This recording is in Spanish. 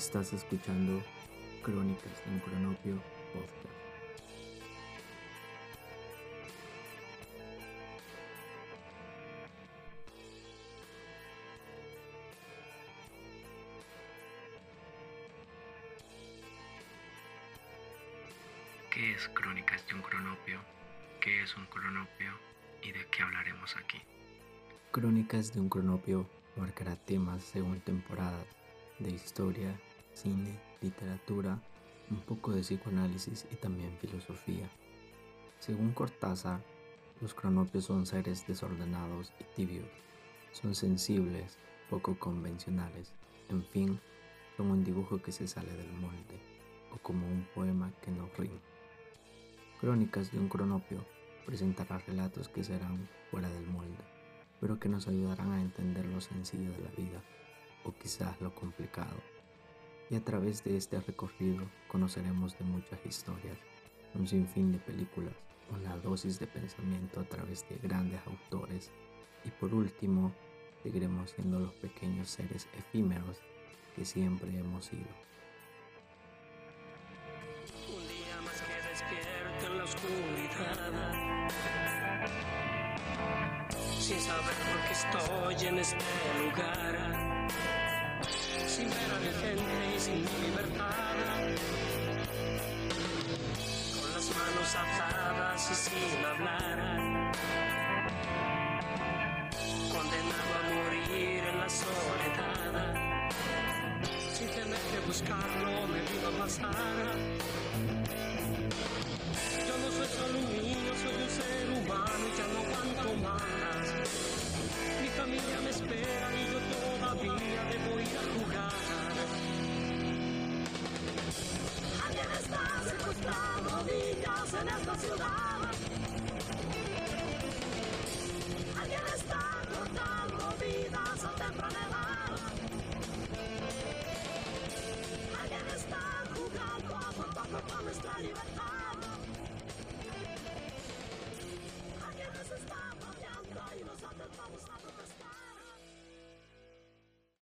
Estás escuchando Crónicas de un Cronopio Podcast. ¿Qué es Crónicas de un Cronopio? ¿Qué es un cronopio? ¿Y de qué hablaremos aquí? Crónicas de un Cronopio marcará temas según temporada de historia, cine, literatura, un poco de psicoanálisis y también filosofía. Según Cortázar, los cronopios son seres desordenados y tibios, son sensibles, poco convencionales, en fin, como un dibujo que se sale del molde, o como un poema que no rima. Crónicas de un cronopio presentará relatos que serán fuera del molde, pero que nos ayudarán a entender lo sencillo de la vida o quizás lo complicado. Y a través de este recorrido conoceremos de muchas historias, un sinfín de películas, una dosis de pensamiento a través de grandes autores y por último seguiremos siendo los pequeños seres efímeros que siempre hemos sido. Un día más que despierto en la oscuridad Sin saber por qué estoy en este lugar y sin hablar. Condenado a morir en la soledad. Sin tener que buscarlo, me vino a pasar. En esta ciudad.